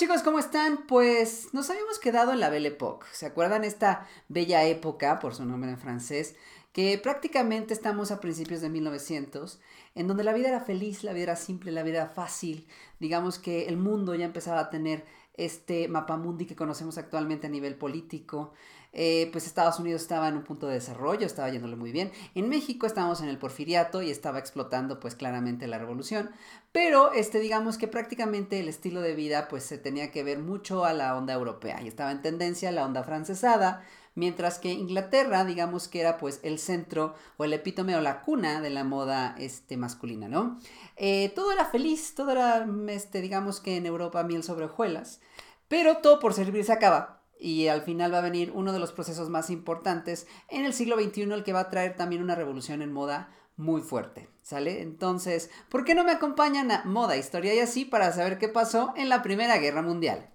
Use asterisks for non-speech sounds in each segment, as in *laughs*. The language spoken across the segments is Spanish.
chicos, ¿cómo están? Pues nos habíamos quedado en la Belle Époque. ¿Se acuerdan esta bella época, por su nombre en francés, que prácticamente estamos a principios de 1900, en donde la vida era feliz, la vida era simple, la vida era fácil. Digamos que el mundo ya empezaba a tener este mapamundi que conocemos actualmente a nivel político. Eh, pues Estados Unidos estaba en un punto de desarrollo, estaba yéndole muy bien. En México estábamos en el porfiriato y estaba explotando pues claramente la revolución, pero este digamos que prácticamente el estilo de vida pues se tenía que ver mucho a la onda europea y estaba en tendencia la onda francesada, mientras que Inglaterra digamos que era pues el centro o el epítome o la cuna de la moda este, masculina, ¿no? Eh, todo era feliz, todo era este, digamos que en Europa miel sobre hojuelas, pero todo por servir se acaba y al final va a venir uno de los procesos más importantes en el siglo XXI, el que va a traer también una revolución en moda muy fuerte, ¿sale? Entonces, ¿por qué no me acompañan a Moda, Historia y así para saber qué pasó en la Primera Guerra Mundial?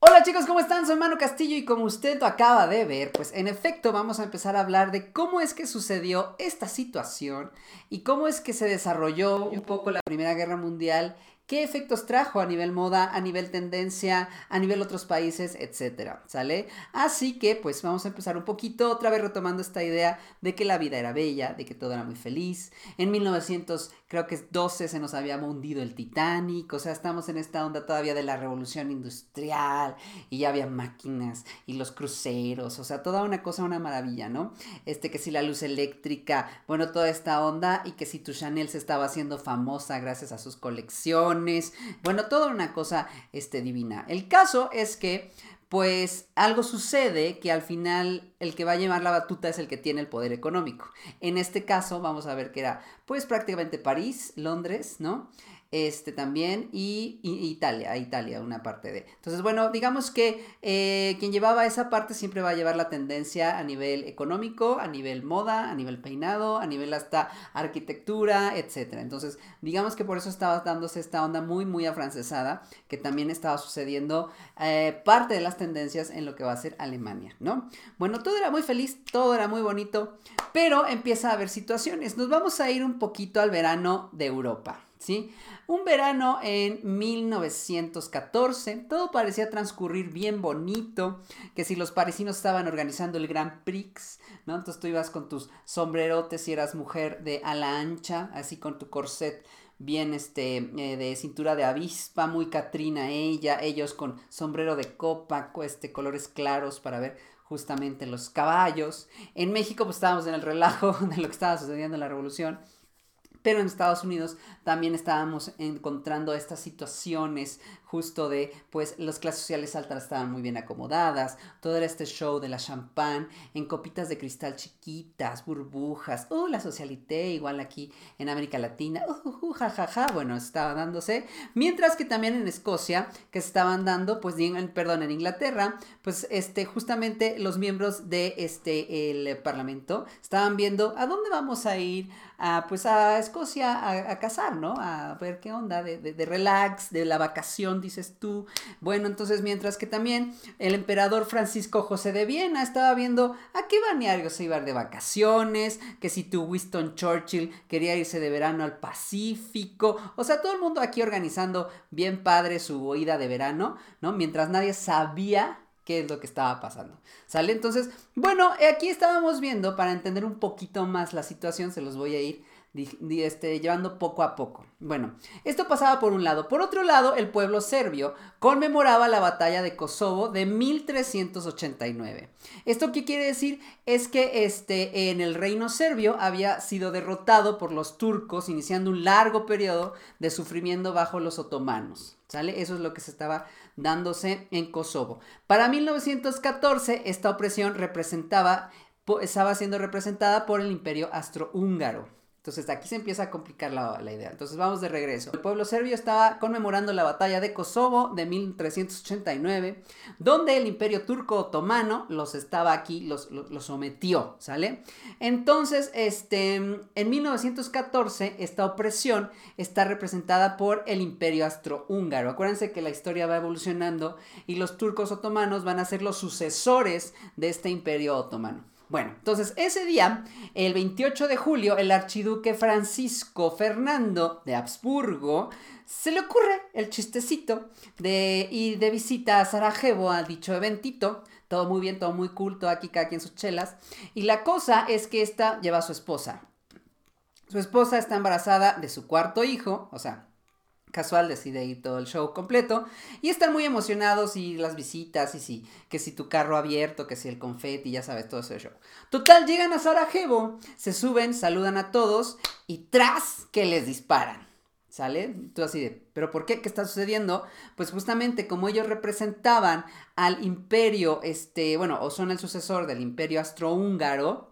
Hola chicos, ¿cómo están? Soy Manu Castillo y como usted lo acaba de ver, pues en efecto vamos a empezar a hablar de cómo es que sucedió esta situación y cómo es que se desarrolló un poco la Primera Guerra Mundial qué efectos trajo a nivel moda, a nivel tendencia, a nivel otros países, etcétera, ¿sale? Así que pues vamos a empezar un poquito otra vez retomando esta idea de que la vida era bella, de que todo era muy feliz. En 1900 creo que es 12 se nos había hundido el Titanic, o sea, estamos en esta onda todavía de la revolución industrial y ya había máquinas y los cruceros, o sea, toda una cosa, una maravilla, ¿no? Este que si la luz eléctrica, bueno, toda esta onda y que si tu Chanel se estaba haciendo famosa gracias a sus colecciones, bueno, toda una cosa este, divina. El caso es que pues algo sucede que al final el que va a llevar la batuta es el que tiene el poder económico. En este caso vamos a ver que era pues prácticamente París, Londres, ¿no? Este también, y, Italia, Italia, una parte de. Entonces, bueno, digamos que eh, quien llevaba esa parte siempre va a llevar la tendencia a nivel económico, a nivel moda, a nivel peinado, a nivel hasta arquitectura, etc. Entonces, digamos que por eso estaba dándose esta onda muy, muy afrancesada, que también estaba sucediendo eh, parte de las tendencias en lo que va a ser Alemania, ¿no? Bueno, todo era muy feliz, todo era muy bonito, pero empieza a haber situaciones. Nos vamos a ir un poquito al verano de Europa. ¿Sí? Un verano en 1914, todo parecía transcurrir bien bonito, que si los parisinos estaban organizando el Grand Prix, ¿no? Entonces tú ibas con tus sombrerotes y eras mujer de ala ancha, así con tu corset bien este eh, de cintura de avispa, muy Catrina ella, ellos con sombrero de copa, este colores claros para ver justamente los caballos. En México pues estábamos en el relajo *laughs* de lo que estaba sucediendo en la revolución pero en Estados Unidos también estábamos encontrando estas situaciones justo de, pues, las clases sociales altas estaban muy bien acomodadas, todo era este show de la champán en copitas de cristal chiquitas, burbujas, uh, la socialité, igual aquí en América Latina, uh, uh, uh jajaja, bueno, estaba dándose, mientras que también en Escocia, que estaban dando, pues, perdón, en Inglaterra, pues, este, justamente los miembros de este, el Parlamento estaban viendo a dónde vamos a ir, a, pues, a Escocia a, a cazar, ¿no? A ver qué onda de, de relax, de la vacación dices tú. Bueno, entonces mientras que también el emperador Francisco José de Viena estaba viendo a qué balneario se iba de vacaciones, que si tu Winston Churchill quería irse de verano al Pacífico, o sea, todo el mundo aquí organizando bien padre su ida de verano, ¿no? Mientras nadie sabía qué es lo que estaba pasando. ¿Sale? Entonces, bueno, aquí estábamos viendo, para entender un poquito más la situación, se los voy a ir este, llevando poco a poco. Bueno, esto pasaba por un lado. Por otro lado, el pueblo serbio conmemoraba la batalla de Kosovo de 1389. ¿Esto qué quiere decir? Es que este, en el reino serbio había sido derrotado por los turcos, iniciando un largo periodo de sufrimiento bajo los otomanos. ¿Sale? Eso es lo que se estaba dándose en Kosovo. Para 1914, esta opresión representaba, estaba siendo representada por el imperio astrohúngaro. Entonces aquí se empieza a complicar la, idea. Entonces vamos de regreso. El pueblo serbio estaba conmemorando la batalla de Kosovo de 1389, donde el imperio turco otomano los estaba aquí, los, sometió, ¿sale? Entonces, este, en 1914, esta opresión está representada por el imperio astrohúngaro. Acuérdense que la historia va evolucionando y los turcos otomanos van a ser los sucesores de este imperio otomano. Bueno, entonces ese día, el 28 de julio, el archiduque Francisco Fernando de Habsburgo se le ocurre el chistecito de ir de visita a Sarajevo a dicho eventito. Todo muy bien, todo muy cool, todo aquí cada quien sus chelas. Y la cosa es que esta lleva a su esposa. Su esposa está embarazada de su cuarto hijo, o sea, casual decide ir todo el show completo y están muy emocionados y las visitas y si que si tu carro abierto, que si el confeti, ya sabes, todo ese show. Total, llegan a Sarajevo, se suben, saludan a todos y tras que les disparan. ¿Sale? Tú así de, ¿pero por qué? ¿Qué está sucediendo? Pues justamente como ellos representaban al imperio, este, bueno, o son el sucesor del imperio astrohúngaro,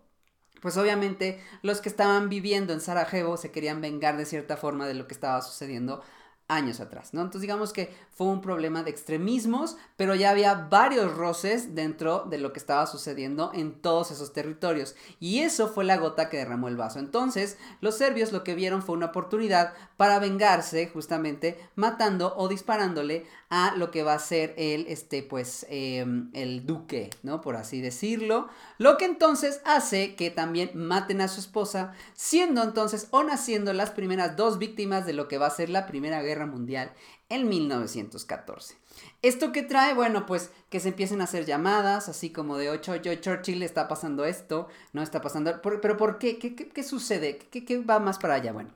pues obviamente los que estaban viviendo en Sarajevo se querían vengar de cierta forma de lo que estaba sucediendo años atrás, ¿no? Entonces digamos que fue un problema de extremismos, pero ya había varios roces dentro de lo que estaba sucediendo en todos esos territorios. Y eso fue la gota que derramó el vaso. Entonces, los serbios lo que vieron fue una oportunidad para vengarse, justamente matando o disparándole a lo que va a ser el, este, pues, em, el duque, ¿no? Por así decirlo. Lo que entonces hace que también maten a su esposa, siendo entonces o naciendo las primeras dos víctimas de lo que va a ser la Primera Guerra Mundial en 1914. ¿Esto qué trae? Bueno, pues que se empiecen a hacer llamadas, así como de, ocho, yo, Churchill, está pasando esto, no está pasando, pero ¿por qué? ¿Qué, qué, sucede? ¿Qué, va más para allá? Bueno,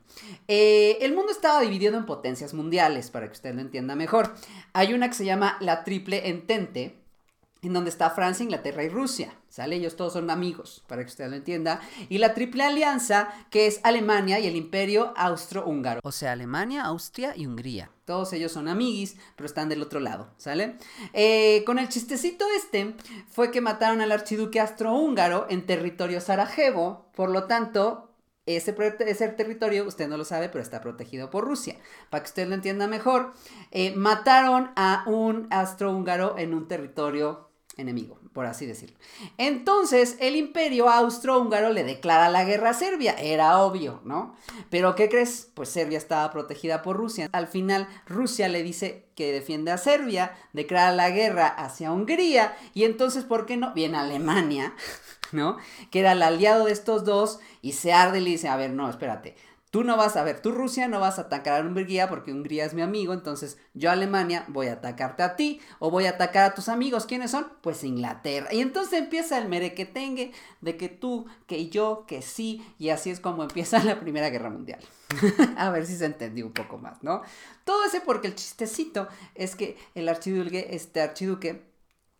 eh, el mundo estaba dividido en potencias mundiales, para que usted lo entienda mejor. Hay una que se llama la Triple Entente, en donde está Francia, Inglaterra y Rusia. ¿Sale? Ellos todos son amigos, para que usted lo entienda. Y la Triple Alianza, que es Alemania y el Imperio Austro-Húngaro. O sea, Alemania, Austria y Hungría. Todos ellos son amiguis, pero están del otro lado, ¿sale? Eh, con el chistecito este, fue que mataron al archiduque Austro-Húngaro en territorio Sarajevo. Por lo tanto, ese, ese, territorio, usted no lo sabe, pero está protegido por Rusia. Para que usted lo entienda mejor, eh, mataron a un astrohúngaro en un territorio enemigo, por así decirlo. Entonces, el imperio austrohúngaro le declara la guerra a Serbia, era obvio, ¿no? Pero ¿qué crees? Pues Serbia estaba protegida por Rusia. Al final, Rusia le dice que defiende a Serbia, declara la guerra hacia Hungría, y entonces, ¿por qué no? Viene Alemania, *laughs* ¿no? Que era el aliado de estos dos, y se arde y le dice, a ver, no, espérate, Tú no vas a ver, tú Rusia no vas a atacar a Hungría porque Hungría es mi amigo, entonces yo Alemania voy a atacarte a ti o voy a atacar a tus amigos. ¿Quiénes son? Pues Inglaterra. Y entonces empieza el merequetengue de que tú, que yo, que sí, y así es como empieza la Primera Guerra Mundial. *laughs* a ver si se entendió un poco más, ¿no? Todo ese porque el chistecito es que el archiduque, este archiduque,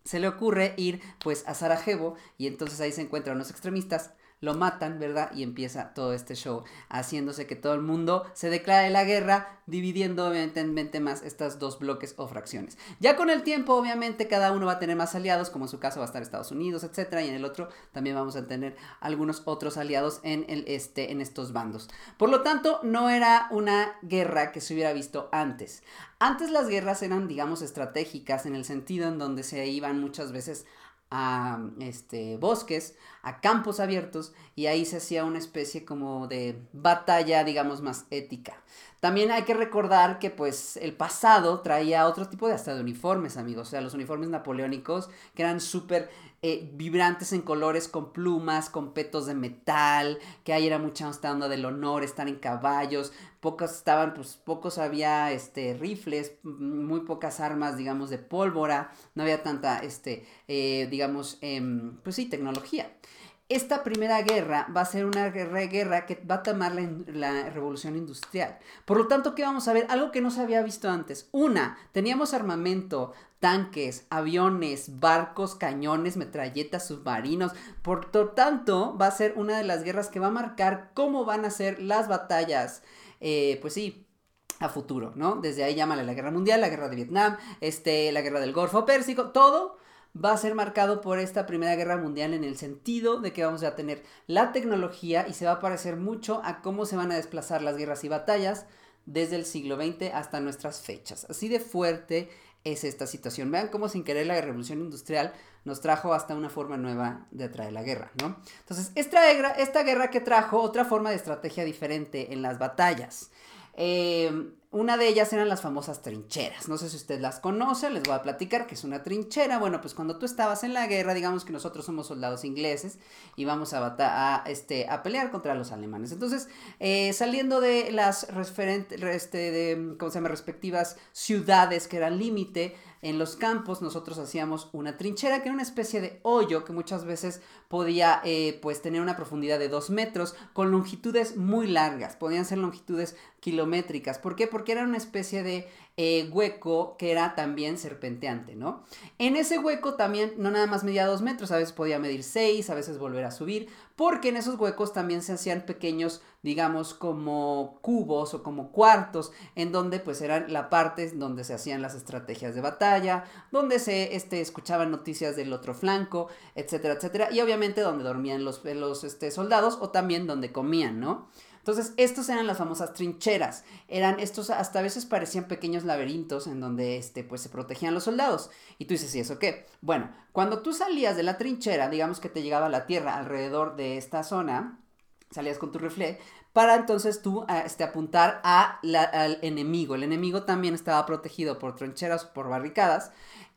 se le ocurre ir pues a Sarajevo y entonces ahí se encuentran los extremistas lo matan, ¿verdad? Y empieza todo este show, haciéndose que todo el mundo se declare la guerra, dividiendo obviamente más estas dos bloques o fracciones. Ya con el tiempo, obviamente, cada uno va a tener más aliados, como en su caso va a estar Estados Unidos, etcétera, y en el otro también vamos a tener algunos otros aliados en el este, en estos bandos. Por lo tanto, no era una guerra que se hubiera visto antes. Antes las guerras eran, digamos, estratégicas en el sentido en donde se iban muchas veces a este, bosques, a campos abiertos, y ahí se hacía una especie como de batalla, digamos, más ética. También hay que recordar que pues el pasado traía otro tipo de hasta de uniformes, amigos, o sea, los uniformes napoleónicos que eran súper eh, vibrantes en colores, con plumas, con petos de metal, que ahí era mucha esta onda del honor, estar en caballos, pocos estaban, pues pocos había este, rifles, muy pocas armas, digamos, de pólvora, no había tanta, este, eh, digamos, em, pues sí, tecnología esta primera guerra va a ser una guerra, guerra que va a tomar la, la, revolución industrial. Por lo tanto, ¿qué vamos a ver? Algo que no se había visto antes. Una, teníamos armamento, tanques, aviones, barcos, cañones, metralletas, submarinos. Por lo tanto, va a ser una de las guerras que va a marcar cómo van a ser las batallas. Eh, pues sí, a futuro, ¿no? Desde ahí llámale la guerra mundial, la guerra de Vietnam, este, la guerra del Golfo Pérsico, todo va a ser marcado por esta Primera Guerra Mundial en el sentido de que vamos a tener la tecnología y se va a parecer mucho a cómo se van a desplazar las guerras y batallas desde el siglo XX hasta nuestras fechas. Así de fuerte es esta situación. Vean cómo sin querer la revolución industrial nos trajo hasta una forma nueva de atraer la guerra, ¿no? Entonces, esta guerra, esta guerra que trajo otra forma de estrategia diferente en las batallas. Eh, una de ellas eran las famosas trincheras. No sé si usted las conoce, les voy a platicar que es una trinchera. Bueno, pues cuando tú estabas en la guerra, digamos que nosotros somos soldados ingleses y vamos a, a, este, a pelear contra los alemanes. Entonces, eh, saliendo de las este, de, ¿cómo se llama? respectivas ciudades que eran límite, en los campos nosotros hacíamos una trinchera que era una especie de hoyo que muchas veces podía eh, pues tener una profundidad de dos metros con longitudes muy largas, podían ser longitudes kilométricas. ¿Por qué? Porque era una especie de eh, hueco que era también serpenteante, ¿no? En ese hueco también no nada más medía dos metros, a veces podía medir seis, a veces volver a subir, porque en esos huecos también se hacían pequeños, digamos, como cubos o como cuartos, en donde pues eran la parte donde se hacían las estrategias de batalla, donde se este, escuchaban noticias del otro flanco, etcétera, etcétera, y obviamente donde dormían los, los este, soldados o también donde comían, ¿no? Entonces, estos eran las famosas trincheras. Eran estos, hasta a veces parecían pequeños laberintos en donde este, pues, se protegían los soldados. Y tú dices, ¿y eso qué? Bueno, cuando tú salías de la trinchera, digamos que te llegaba la tierra alrededor de esta zona, salías con tu rifle, para entonces tú este, apuntar a al enemigo. El enemigo también estaba protegido por trincheras o por barricadas.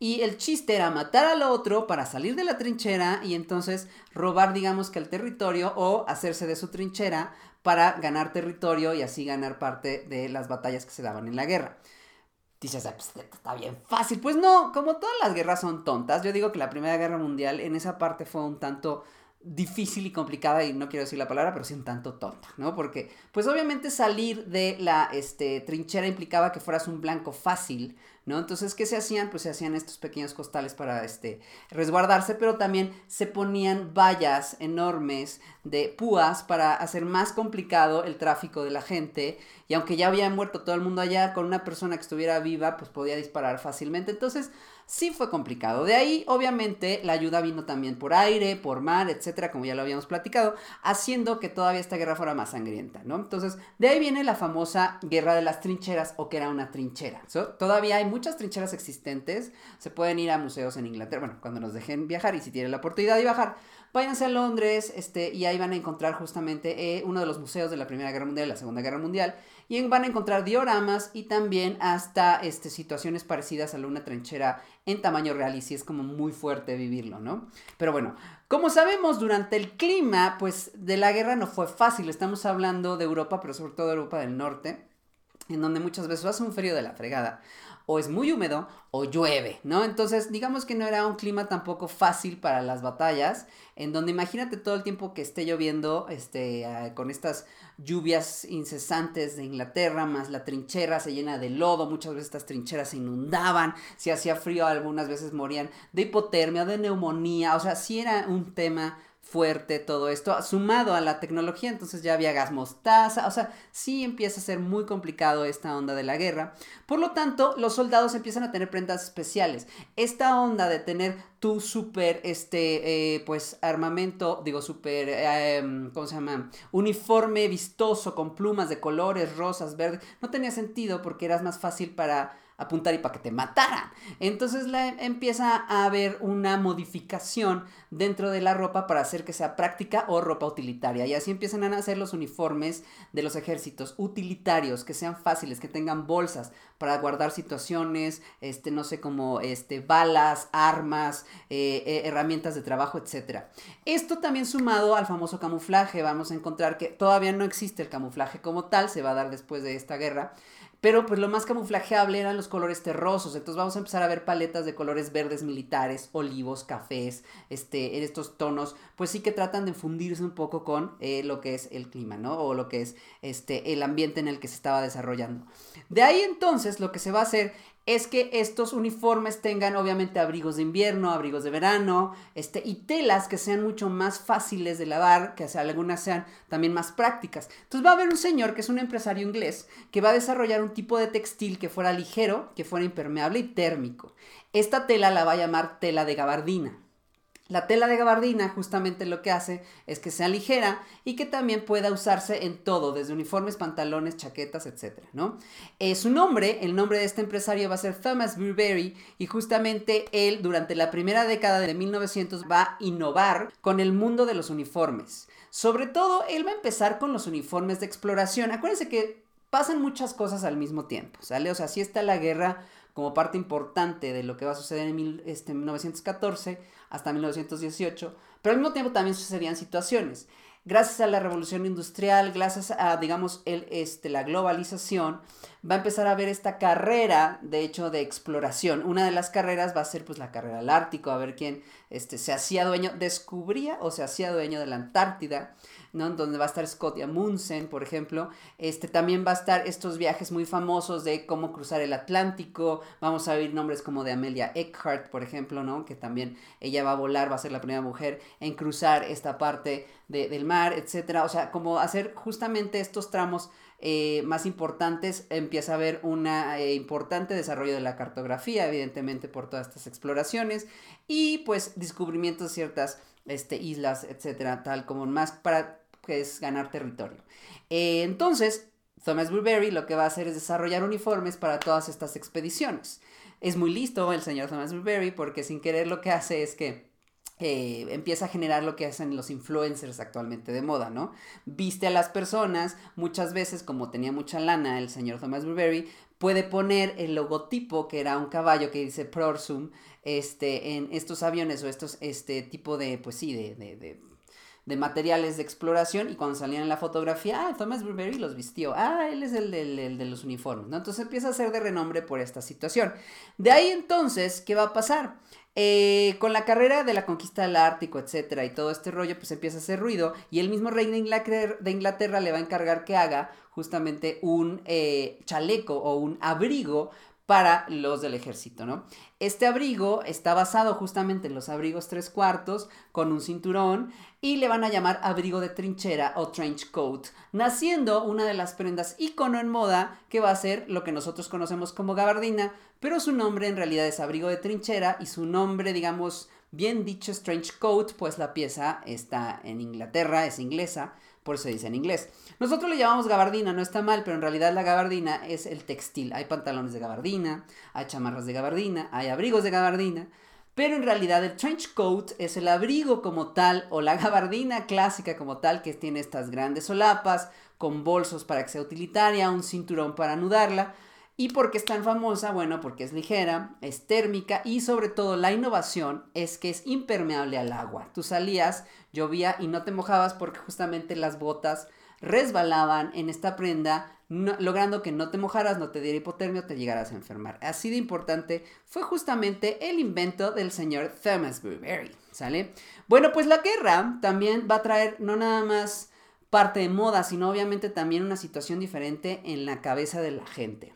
Y el chiste era matar al otro para salir de la trinchera y entonces robar, digamos que el territorio o hacerse de su trinchera para ganar territorio y así ganar parte de las batallas que se daban en la guerra. Dices, ah, pues está bien fácil. Pues no, como todas las guerras son tontas, yo digo que la Primera Guerra Mundial en esa parte fue un tanto difícil y complicada, y no quiero decir la palabra, pero sí un tanto tonta, ¿no? Porque, pues obviamente salir de la este, trinchera implicaba que fueras un blanco fácil, ¿no? Entonces, ¿qué se hacían? Pues se hacían estos pequeños costales para este, resguardarse, pero también se ponían vallas enormes de púas para hacer más complicado el tráfico de la gente. Y aunque ya había muerto todo el mundo allá, con una persona que estuviera viva, pues podía disparar fácilmente. Entonces, sí fue complicado. De ahí, obviamente, la ayuda vino también por aire, por mar, etcétera, como ya lo habíamos platicado, haciendo que todavía esta guerra fuera más sangrienta, ¿no? Entonces, de ahí viene la famosa guerra de las trincheras o que era una trinchera. todavía hay muchas trincheras existentes. Se pueden ir a museos en Inglaterra, bueno, cuando nos dejen viajar y si tienen la oportunidad de bajar, váyanse a Londres este, y ahí van a encontrar justamente eh, uno de los museos de la Primera Guerra Mundial la Segunda Guerra Mundial y van a encontrar dioramas y también hasta este, situaciones parecidas a una trinchera en tamaño real y sí es como muy fuerte vivirlo, ¿no? Pero bueno, como sabemos, durante el clima, pues de la guerra no fue fácil, estamos hablando de Europa, pero sobre todo de Europa del Norte, en donde muchas veces hace un frío de la fregada o es muy húmedo o llueve, ¿no? Entonces, digamos que no era un clima tampoco fácil para las batallas, en donde imagínate todo el tiempo que esté lloviendo, este, ah, con estas lluvias incesantes de Inglaterra, más la trinchera se llena de lodo, muchas veces estas trincheras se inundaban, si hacía frío algunas veces morían de hipotermia, de neumonía, o sea, sí era un tema fuerte todo esto, sumado a la tecnología, entonces ya había gas mostaza, o sea, sí empieza a ser muy complicado esta onda de la guerra. Por lo tanto, los soldados empiezan a tener prendas especiales. Esta onda de tener tu super, este, eh, pues, armamento, digo, super, em, ¿cómo se llama? Uniforme vistoso con plumas de colores, rosas, verdes, no tenía sentido porque eras más fácil para apuntar y para que te mataran. Entonces la, empieza a haber una modificación dentro de la ropa para hacer que sea práctica o ropa utilitaria. Y así empiezan a nacer los uniformes de los ejércitos utilitarios, que sean fáciles, que tengan bolsas para guardar situaciones, este, no sé, como este, balas, armas, eh, eh, herramientas de trabajo, etc. Esto también sumado al famoso camuflaje, vamos a encontrar que todavía no existe el camuflaje como tal, se va a dar después de esta guerra pero pues lo más camuflajeable eran los colores terrosos. Entonces vamos a empezar a ver paletas de colores verdes militares, olivos, cafés, este, en estos tonos, pues sí que tratan de fundirse un poco con eh, lo que es el clima, ¿no? O lo que es este, el ambiente en el que se estaba desarrollando. De ahí entonces lo que se va a hacer es que estos uniformes tengan obviamente abrigos de invierno, abrigos de verano, este, y telas que sean mucho más fáciles de lavar, que algunas sean también más prácticas. Entonces va a haber un señor que es un empresario inglés que va a desarrollar un tipo de textil que fuera ligero, que fuera impermeable y térmico. Esta tela la va a llamar tela de gabardina. La tela de gabardina justamente lo que hace es que sea ligera y que también pueda usarse en todo, desde uniformes, pantalones, chaquetas, etc. ¿no? Eh, su nombre, el nombre de este empresario va a ser Thomas Burberry y justamente él durante la primera década de 1900 va a innovar con el mundo de los uniformes. Sobre todo, él va a empezar con los uniformes de exploración. Acuérdense que pasan muchas cosas al mismo tiempo, ¿sale? O sea, sí está la guerra como parte importante de lo que va a suceder en este, 1914 hasta 1918, pero al mismo tiempo también sucedían situaciones. Gracias a la revolución industrial, gracias a, digamos, el, este, la globalización, va a empezar a haber esta carrera, de hecho, de exploración. Una de las carreras va a ser, pues, la carrera al Ártico, a ver quién este, se hacía dueño, descubría o se hacía dueño de la Antártida. ¿No? Donde va a estar Scott Amundsen, por ejemplo. Este, también va a estar estos viajes muy famosos de cómo cruzar el Atlántico. Vamos a oír nombres como de Amelia Earhart, por ejemplo, ¿no? Que también ella va a volar, va a ser la primera mujer en cruzar esta parte del mar, etcétera. O sea, como hacer justamente estos tramos eh, más importantes, empieza a haber un eh, importante desarrollo de la cartografía, evidentemente por todas estas exploraciones, y pues descubrimientos de ciertas este, islas, etcétera, tal como más para que es ganar territorio. Eh, entonces, Thomas Burberry lo que va a hacer es desarrollar uniformes para todas estas expediciones. Es muy listo el señor Thomas Burberry porque sin querer lo que hace es que eh, empieza a generar lo que hacen los influencers actualmente de moda, ¿no? Viste a las personas, muchas veces como tenía mucha lana el señor Thomas Burberry, puede poner el logotipo que era un caballo que dice Prorsum este, en estos aviones o estos este tipo de, pues sí, de, materiales de exploración y cuando salían en la fotografía, ah, Thomas Burberry los vistió, ah, él es el, de los uniformes, ¿no? Entonces empieza a ser de renombre por esta situación. De ahí entonces, ¿qué va a pasar? Eh, con la carrera de la conquista del Ártico, etcétera, y todo este rollo, pues empieza a hacer ruido y el mismo rey de Inglaterra, le va a encargar que haga justamente un eh, chaleco o un abrigo para los del ejército, ¿no? Este abrigo está basado justamente en los abrigos tres cuartos con un cinturón y le van a llamar abrigo de trinchera o trench coat, naciendo una de las prendas icono en moda que va a ser lo que nosotros conocemos como gabardina, pero su nombre en realidad es abrigo de trinchera y su nombre, digamos, bien dicho es trench coat, pues la pieza está en Inglaterra, es inglesa, por eso se dice en inglés. Nosotros le llamamos gabardina, no está mal, pero en realidad la gabardina es el textil. Hay pantalones de gabardina, hay chamarras de gabardina, hay abrigos de gabardina, pero en realidad el trench coat es el abrigo como tal o la *laughs* gabardina clásica como tal que tiene estas grandes solapas con bolsos para que sea utilitaria, un cinturón para anudarla. ¿Y por qué es tan famosa? Bueno, porque es ligera, es térmica y sobre todo la innovación es que es impermeable al agua. Tú salías, llovía y no te mojabas porque justamente las botas resbalaban en esta prenda, logrando que no te mojaras, no te diera hipotermia o te llegaras a enfermar. Así de importante fue justamente el invento del señor Thomas Burberry, ¿sale? Bueno, pues la guerra también va a traer no nada más parte de moda, sino obviamente también una situación diferente en la cabeza de la gente.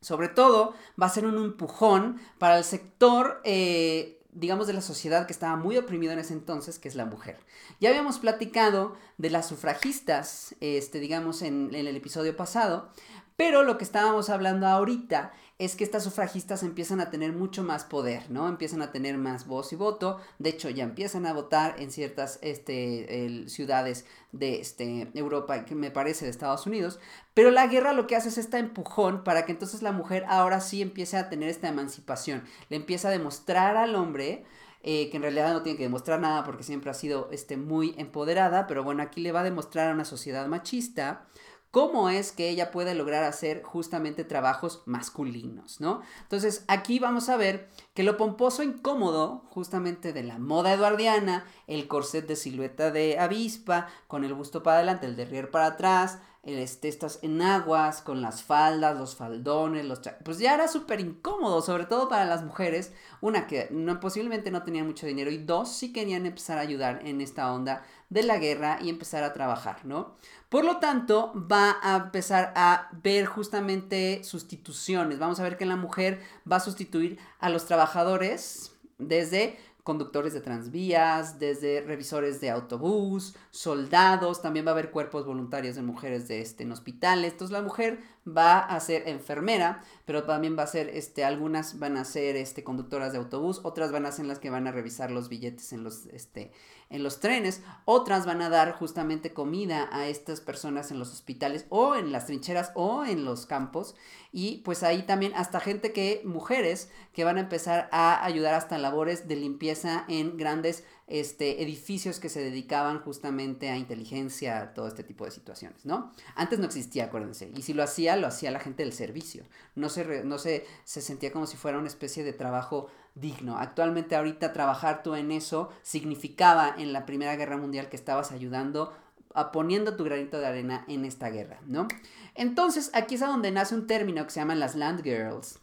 Sobre todo va a ser un empujón para el sector eh, digamos, de la sociedad que estaba muy oprimido en ese entonces, que es la mujer. Ya habíamos platicado de las sufragistas, este, digamos, en, en el episodio pasado, pero lo que estábamos hablando ahorita es que estas sufragistas empiezan a tener mucho más poder, ¿no? Empiezan a tener más voz y voto. De hecho, ya empiezan a votar en ciertas este, ciudades de este, Europa, que me parece de Estados Unidos. Pero la guerra lo que hace es este empujón para que entonces la mujer ahora sí empiece a tener esta emancipación. Le empieza a demostrar al hombre. Eh, que en realidad no tiene que demostrar nada porque siempre ha sido este, muy empoderada, pero bueno, aquí le va a demostrar a una sociedad machista cómo es que ella puede lograr hacer justamente trabajos masculinos, ¿no? Entonces aquí vamos a ver que lo pomposo incómodo justamente de la moda eduardiana, el corset de silueta de avispa, con el busto para adelante, el derrier para atrás, este, estas enaguas con las faldas, los faldones, los pues ya era súper incómodo, sobre todo para las mujeres, una que no, posiblemente no tenía mucho dinero y dos sí querían empezar a ayudar en esta onda de la guerra y empezar a trabajar, ¿no? Por lo tanto, va a empezar a ver justamente sustituciones. Vamos a ver que la mujer va a sustituir a los trabajadores desde conductores de transvías, desde revisores de autobús, soldados, también va a haber cuerpos voluntarios de mujeres de este, en hospitales. Entonces la mujer va a ser enfermera, pero también va a ser, este, algunas van a ser este, conductoras de autobús, otras van a ser las que van a revisar los billetes en los, este, en los trenes, otras van a dar justamente comida a estas personas en los hospitales o en las trincheras o en los campos y pues ahí también hasta gente que, mujeres, que van a empezar a ayudar hasta labores de limpieza en grandes este, edificios que se dedicaban justamente a inteligencia, todo este tipo de situaciones, ¿no? Antes no existía, acuérdense, y si lo hacía, lo hacía la gente del servicio, no se, no se, se sentía como si fuera una especie de trabajo digno. Actualmente ahorita trabajar tú en eso significaba en la Primera Guerra Mundial que estabas ayudando a poniendo tu granito de arena en esta guerra, ¿no? Entonces, aquí es a donde nace un término que se llaman las land girls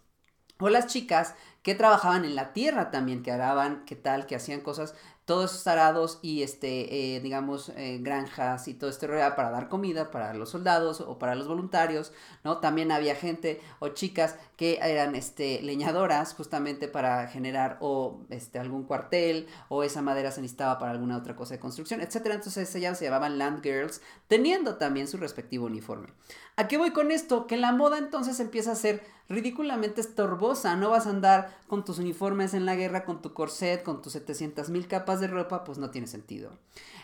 o las chicas que trabajaban en la tierra también, que araban, que tal, que hacían cosas todos esos arados y este, eh, digamos, eh, granjas y todo este rollo para dar comida para los soldados o para los voluntarios, ¿no? También había gente o chicas que eran este, leñadoras justamente para generar o este, algún cuartel o esa madera se necesitaba para alguna otra cosa de construcción, etcétera. Entonces ellas se llamaban land girls, teniendo también su respectivo uniforme. ¿A qué voy con esto? Que la moda entonces empieza a ser ridículamente estorbosa, no vas a andar con tus uniformes en la guerra, con tu corset, con tus 700 mil capas de ropa, pues no tiene sentido.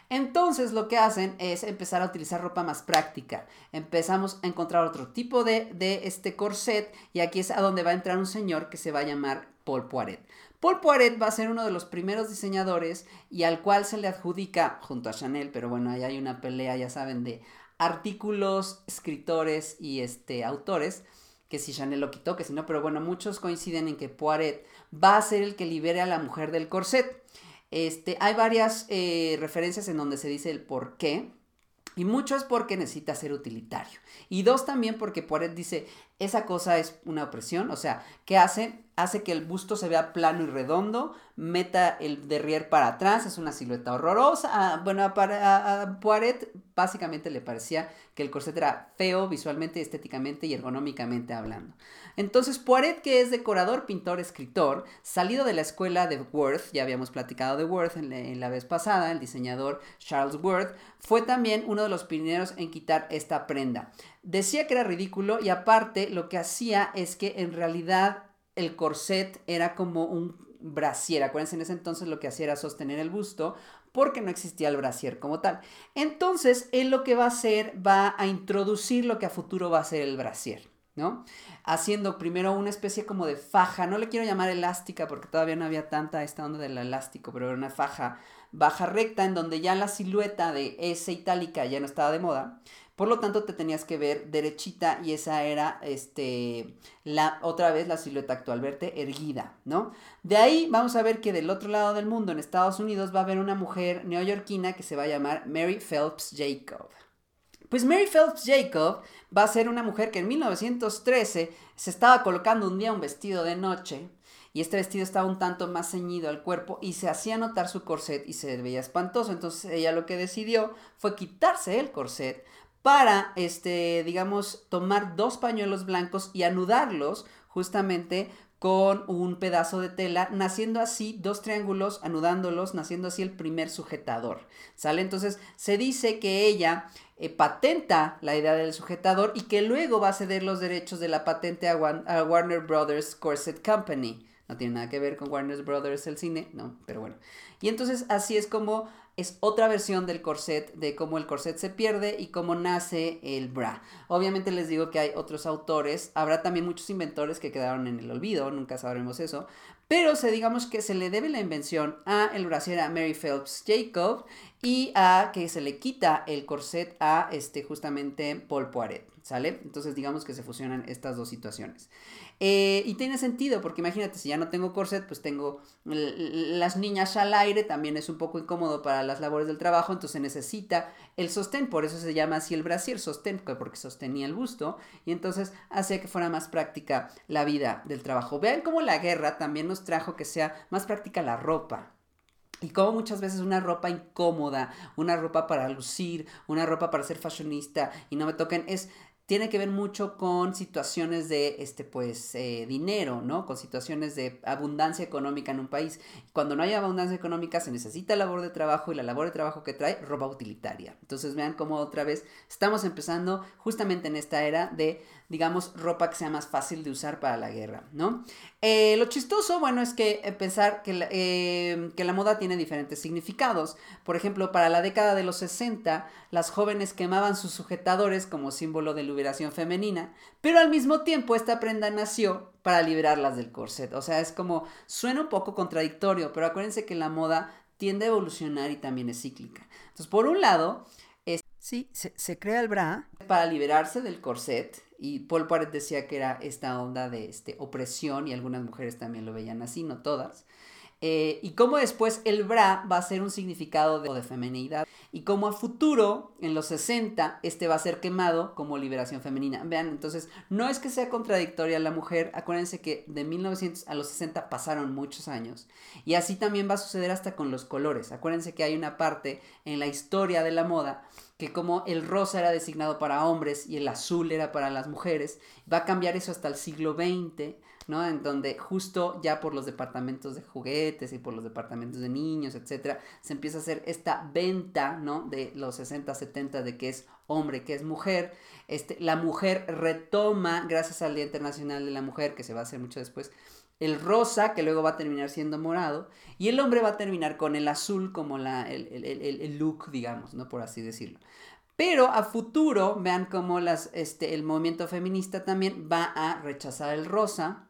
Entonces lo que hacen es empezar a utilizar ropa más práctica. Empezamos a encontrar otro tipo de, de este corset y aquí es a donde va a entrar un señor que se va a llamar Paul Poiret. Paul Poiret va a ser uno de los primeros diseñadores y al cual se le adjudica, junto a Chanel, pero bueno, ahí hay una pelea, ya saben, de artículos, escritores y este, autores, que si Chanel lo quitó, que si no, pero bueno, muchos coinciden en que Poiret va a ser el que libere a la mujer del corset. Este, hay varias eh, referencias en donde se dice el por qué. Y mucho es porque necesita ser utilitario. Y dos también porque Poiret dice, esa cosa es una opresión. O sea, ¿qué hace? Hace que el busto se vea plano y redondo, meta el derrier para atrás, es una silueta horrorosa. Ah, bueno, para a Poiret básicamente le parecía que el corset era feo visualmente, estéticamente y ergonómicamente hablando. Entonces, Poiret, que es decorador, pintor, escritor, salido de la escuela de Worth, ya habíamos platicado de Worth en la, vez pasada, el diseñador Charles Worth, fue también uno de los pioneros en quitar esta prenda. Decía que era ridículo y aparte lo que hacía es que en realidad el corset era como un brasier. Acuérdense, en ese entonces lo que hacía era sostener el busto porque no existía el brasier como tal. Entonces, él lo que va a hacer va a introducir lo que a futuro va a ser el brasier. ¿No? Haciendo primero una especie como de faja, no le quiero llamar elástica porque todavía no había tanta esta onda del elástico, pero era una faja baja recta en donde ya la silueta de S itálica ya no estaba de moda. Por lo tanto, te tenías que ver derechita y esa era, este, la, otra vez la silueta actual, verte erguida, ¿no? De ahí vamos a ver que del otro lado del mundo, en Estados Unidos, va a haber una mujer neoyorquina que se va a llamar Mary Phelps Jacob. Pues Mary Phelps Jacob va a ser una mujer que en 1913 se estaba colocando un día un vestido de noche y este vestido estaba un tanto más ceñido al cuerpo y se hacía notar su corset y se veía espantoso. Entonces ella lo que decidió fue quitarse el corset para, este, digamos, tomar dos pañuelos blancos y anudarlos justamente con un pedazo de tela, naciendo así dos triángulos, anudándolos, naciendo así el primer sujetador. ¿Sale? Entonces se dice que ella eh, patenta la idea del sujetador y que luego va a ceder los derechos de la patente a, Warner Brothers Corset Company. No tiene nada que ver con Warner Brothers el cine, no, pero bueno. Y entonces así es como es otra versión del corset, de cómo el corset se pierde y cómo nace el bra. Obviamente les digo que hay otros autores, habrá también muchos inventores que quedaron en el olvido, nunca sabremos eso, pero se digamos que se le debe la invención a el brasier Mary Phelps Jacob y a que se le quita el corset a este justamente Paul Poiret, ¿sale? Entonces digamos que se fusionan estas dos situaciones. Eh, y tiene sentido, porque imagínate, si ya no tengo corset, pues tengo las niñas al aire, también es un poco incómodo para las labores del trabajo, entonces necesita el sostén, por eso se llama así el brasier, sostén, porque sostenía el busto, y entonces hacía que fuera más práctica la vida del trabajo. Vean cómo la guerra también nos trajo que sea más práctica la ropa. Y como muchas veces una ropa incómoda, una ropa para lucir, una ropa para ser fashionista y no me toquen, es tiene que ver mucho con situaciones de este pues eh, dinero, ¿no? Con situaciones de abundancia económica en un país. Cuando no hay abundancia económica se necesita labor de trabajo y la labor de trabajo que trae ropa utilitaria. Entonces vean cómo otra vez estamos empezando justamente en esta era de digamos, ropa que sea más fácil de usar para la guerra, ¿no? Eh, lo chistoso, bueno, es que eh, pensar que la, eh, que la moda tiene diferentes significados. Por ejemplo, para la década de los 60, las jóvenes quemaban sus sujetadores como símbolo de liberación femenina, pero al mismo tiempo esta prenda nació para liberarlas del corset. O sea, es como, suena un poco contradictorio, pero acuérdense que la moda tiende a evolucionar y también es cíclica. Entonces, por un lado, es, sí, se, crea el bra para liberarse del corset y Paul Paret decía que era esta onda de este, opresión y algunas mujeres también lo veían así, no todas. Eh, y cómo después el bra va a ser un significado de, de feminidad y cómo a futuro, en los 60, este va a ser quemado como liberación femenina. Vean, entonces, no es que sea contradictoria la mujer, acuérdense que de 1900 a los 60 pasaron muchos años y así también va a suceder hasta con los colores. Acuérdense que hay una parte en la historia de la moda que como el rosa era designado para hombres y el azul era para las mujeres, va a cambiar eso hasta el siglo XX ¿no? En donde justo ya por los departamentos de juguetes y por los departamentos de niños, etcétera, se empieza a hacer esta venta, ¿no? De los 60, 70 de que es hombre, que es mujer. Este, la mujer retoma, gracias al Día Internacional de la Mujer, que se va a hacer mucho después, el rosa, que luego va a terminar siendo morado, y el hombre va a terminar con el azul como la, el, el look, digamos, ¿no? Por así decirlo. Pero a futuro, vean cómo las, este, el movimiento feminista también va a rechazar el rosa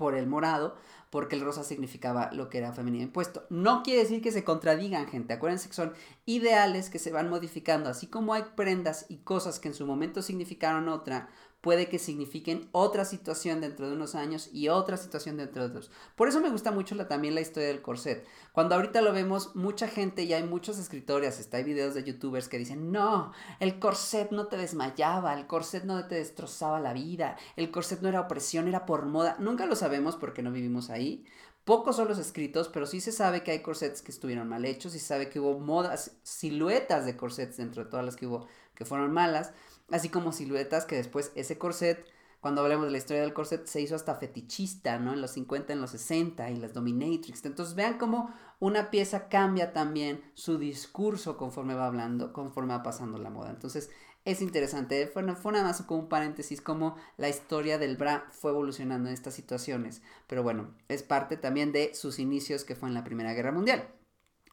por el morado, porque el rosa significaba lo que era femenino impuesto. No quiere decir que se contradigan, gente. Acuérdense que son ideales que se van modificando, así como hay prendas y cosas que en su momento significaron otra, puede que signifiquen otra situación dentro de unos años y otra situación dentro de otros. Por eso me gusta mucho la, también la historia del corset. Cuando ahorita lo vemos, mucha gente y hay muchos escritores, está hay videos de youtubers que dicen, no, el corset no te desmayaba, el corset no te destrozaba la vida, el corset no era opresión, era por moda. Nunca lo sabemos porque no vivimos ahí. Pocos son los escritos, pero sí se sabe que hay corsets que estuvieron mal hechos y se sabe que hubo modas, siluetas de corsets dentro de todas las que hubo que fueron malas así como siluetas que después ese corset, cuando hablemos de la historia del corset, se hizo hasta fetichista, ¿no? En los 50, en los 60 y las dominatrix. Entonces vean cómo una pieza cambia también su discurso conforme va hablando, conforme va pasando la moda. Entonces es interesante, fue, fue nada más como un paréntesis, cómo la historia del bra fue evolucionando en estas situaciones. Pero bueno, es parte también de sus inicios que fue en la Primera Guerra Mundial.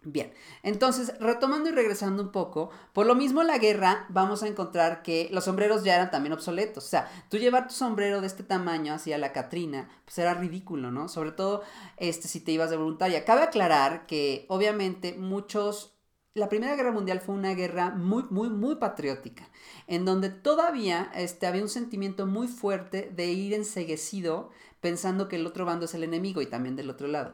Bien, entonces retomando y regresando un poco, por lo mismo la guerra vamos a encontrar que los sombreros ya eran también obsoletos. O sea, tú llevar tu sombrero de este tamaño hacia la Catrina, pues era ridículo, ¿no? Sobre todo este, si te ibas de voluntaria. Cabe aclarar que obviamente muchos... La Primera Guerra Mundial fue una guerra muy, muy, muy patriótica, en donde todavía este, había un sentimiento muy fuerte de ir enseguecido pensando que el otro bando es el enemigo y también del otro lado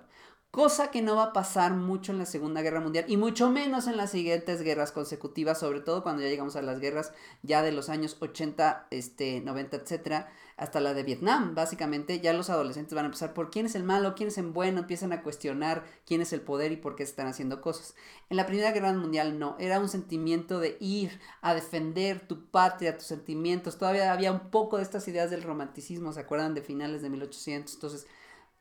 cosa que no va a pasar mucho en la Segunda Guerra Mundial y mucho menos en las siguientes guerras consecutivas, sobre todo cuando ya llegamos a las guerras ya de los años 80, este, 90, etcétera, hasta la de Vietnam, básicamente ya los adolescentes van a empezar por quién es el malo, quién es el bueno, empiezan a cuestionar quién es el poder y por qué están haciendo cosas. En la Primera Guerra Mundial no, era un sentimiento de ir a defender tu patria, tus sentimientos, todavía había un poco de estas ideas del romanticismo, ¿se acuerdan de finales de 1800? Entonces,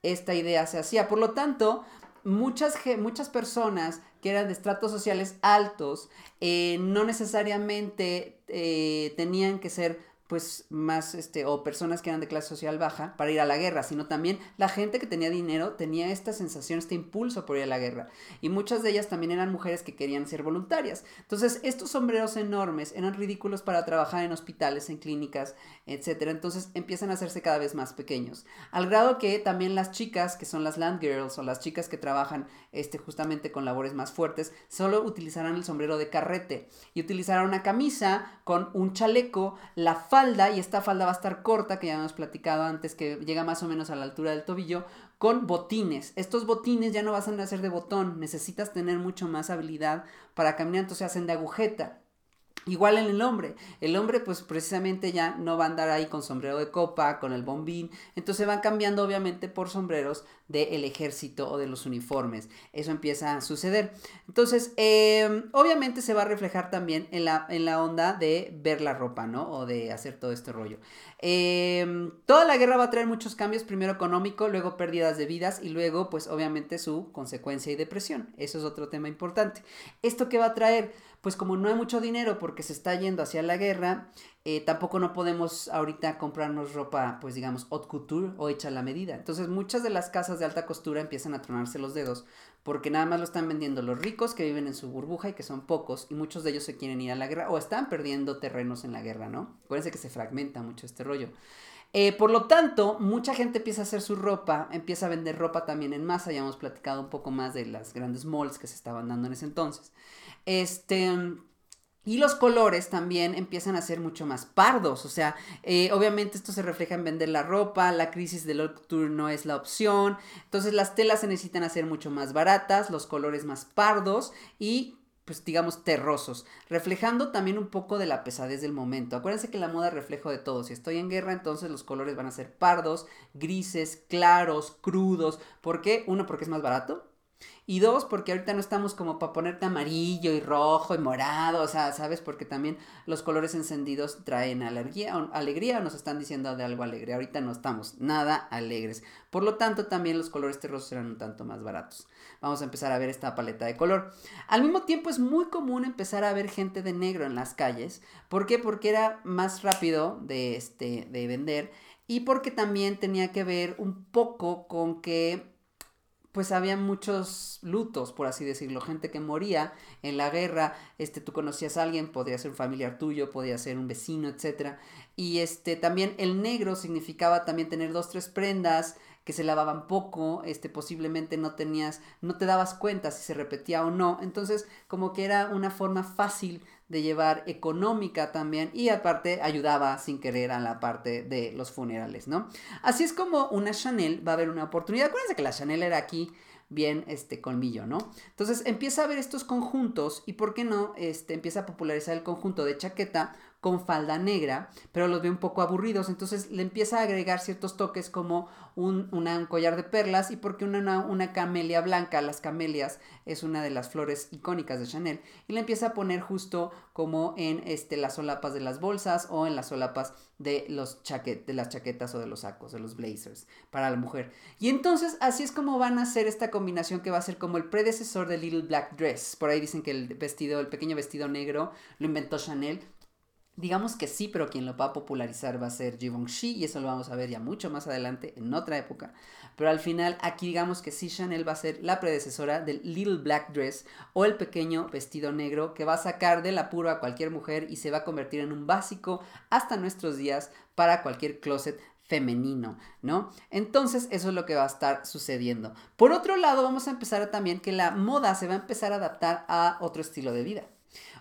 esta idea se hacía. Por lo tanto, muchas, muchas personas que eran de estratos sociales altos eh, no necesariamente eh, tenían que ser pues más, este, o personas que eran de clase social baja para ir a la guerra, sino también la gente que tenía dinero tenía esta sensación, este impulso por ir a la guerra. Y muchas de ellas también eran mujeres que querían ser voluntarias. Entonces, estos sombreros enormes eran ridículos para trabajar en hospitales, en clínicas, etc. Entonces, empiezan a hacerse cada vez más pequeños. Al grado que también las chicas, que son las land girls o las chicas que trabajan este, justamente con labores más fuertes, solo utilizarán el sombrero de carrete y utilizarán una camisa con un chaleco, la falda y esta falda va a estar corta, que ya hemos platicado antes, que llega más o menos a la altura del tobillo, con botines. Estos botines ya no vas a ser de botón, necesitas tener mucho más habilidad para caminar, entonces se hacen de agujeta. Igual en el hombre. El hombre pues precisamente ya no va a andar ahí con sombrero de copa, con el bombín. Entonces van cambiando obviamente por sombreros del ejército o de los uniformes. Eso empieza a suceder. Entonces em, obviamente se va a reflejar también en la, en la onda de ver la ropa, ¿no? O de hacer todo este rollo. Em, toda la guerra va a traer muchos cambios. Primero económico, luego pérdidas de vidas y luego pues obviamente su consecuencia y depresión. Eso es otro tema importante. ¿Esto qué va a traer? Pues como no hay mucho dinero porque se está yendo hacia la guerra, eh, tampoco no podemos ahorita comprarnos ropa, pues digamos, haute couture o hecha a la medida. Entonces muchas de las casas de alta costura empiezan a tronarse los dedos porque nada más lo están vendiendo los ricos que viven en su burbuja y que son pocos y muchos de ellos se quieren ir a la guerra o están perdiendo terrenos en la guerra, ¿no? Acuérdense que se fragmenta mucho este rollo. Eh, por lo tanto, mucha gente empieza a hacer su ropa, empieza a vender ropa también en masa, ya hemos platicado un poco más de las grandes malls que se estaban dando en ese entonces. Este... Y los colores también empiezan a ser mucho más pardos, o sea, eh, obviamente esto se refleja en vender la ropa, la crisis del tour no es la opción, entonces las telas se necesitan hacer mucho más baratas, los colores más pardos y pues digamos terrosos, reflejando también un poco de la pesadez del momento. Acuérdense que la moda reflejo de todo, si estoy en guerra entonces los colores van a ser pardos, grises, claros, crudos, ¿por qué? Uno porque es más barato, y dos, porque ahorita no estamos como para ponerte amarillo y rojo y morado, o sea, ¿sabes? Porque también los colores encendidos traen alegría, alegría o nos están diciendo de algo alegre. Ahorita no estamos nada alegres. Por lo tanto, también los colores terrosos serán un tanto más baratos. Vamos a empezar a ver esta paleta de color. Al mismo tiempo es muy común empezar a ver gente de negro en las calles. ¿Por qué? Porque era más rápido de, este, de vender y porque también tenía que ver un poco con que pues había muchos lutos, por así decirlo, gente que moría en la guerra, este, tú conocías a alguien, podría ser un familiar tuyo, podría ser un vecino, etc. Y este, también el negro significaba también tener dos, tres prendas que se lavaban poco, este, posiblemente no tenías, no te dabas cuenta si se repetía o no, entonces como que era una forma fácil de llevar económica también y aparte ayudaba sin querer a la parte de los funerales, ¿no? Así es como una Chanel va a haber una oportunidad. Acuérdense que la Chanel era aquí bien este colmillo, ¿no? Entonces empieza a ver estos conjuntos y por qué no, este empieza a popularizar el conjunto de chaqueta con falda negra, pero los ve un poco aburridos, entonces le empieza a agregar ciertos toques como un, collar de perlas y porque una, una, camelia blanca, las camelias es una de las flores icónicas de Chanel, y le empieza a poner justo como en este, las solapas de las bolsas o en las solapas de, los de las chaquetas o de los sacos, de los blazers para la mujer. Y entonces así es como van a hacer esta combinación que va a ser como el predecesor de Little Black Dress. Por ahí dicen que el vestido, el pequeño vestido negro lo inventó Chanel Digamos que sí, pero quien lo va a popularizar va a ser Givenchy y eso lo vamos a ver ya mucho más adelante en otra época. Pero al final aquí digamos que sí Chanel va a ser la predecesora del Little Black Dress o el pequeño vestido negro que va a sacar del apuro a cualquier mujer y se va a convertir en un básico hasta nuestros días para cualquier closet femenino, ¿no? Entonces eso es lo que va a estar sucediendo. Por otro lado, vamos a empezar a también que la moda se va a empezar a adaptar a otro estilo de vida.